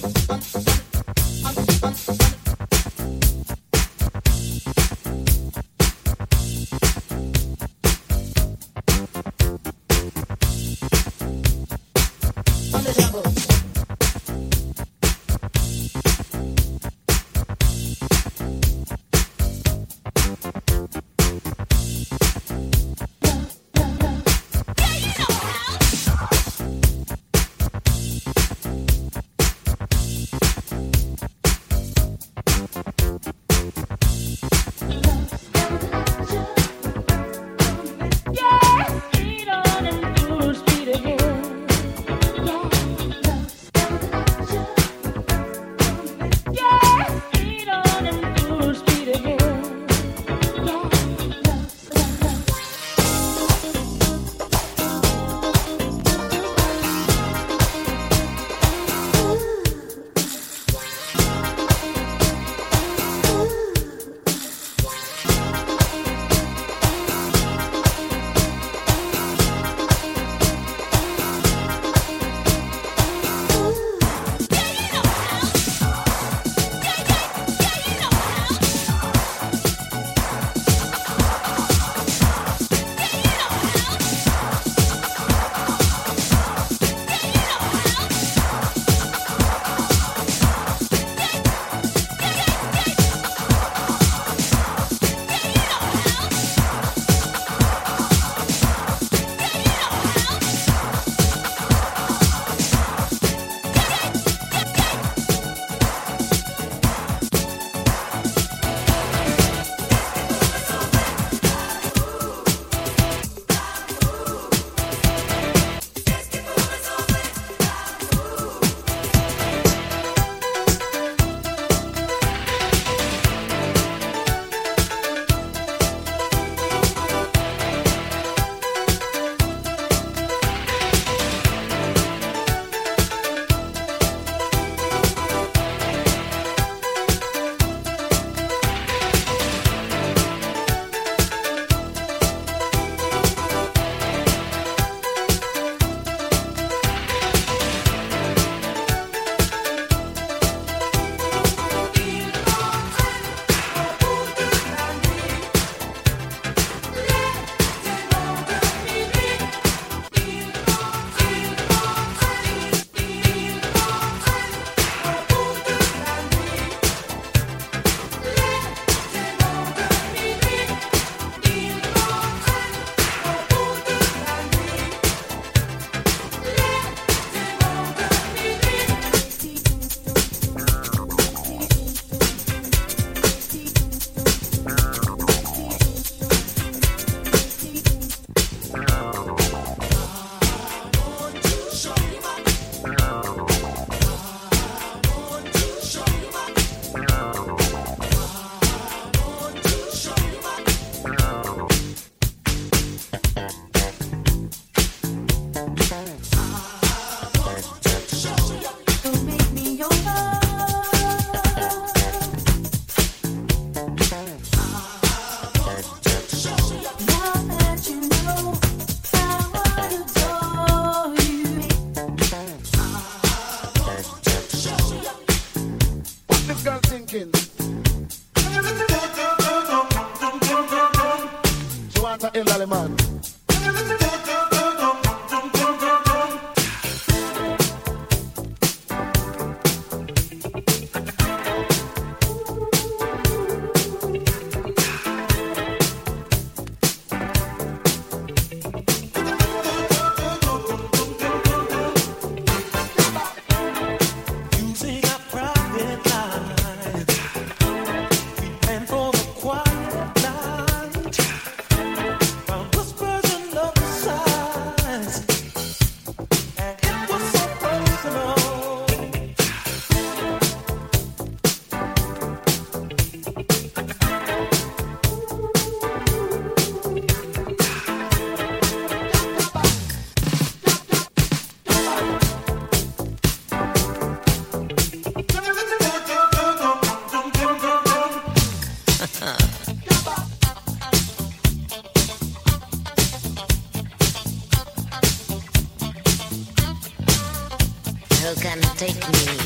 Thank. Found this take me.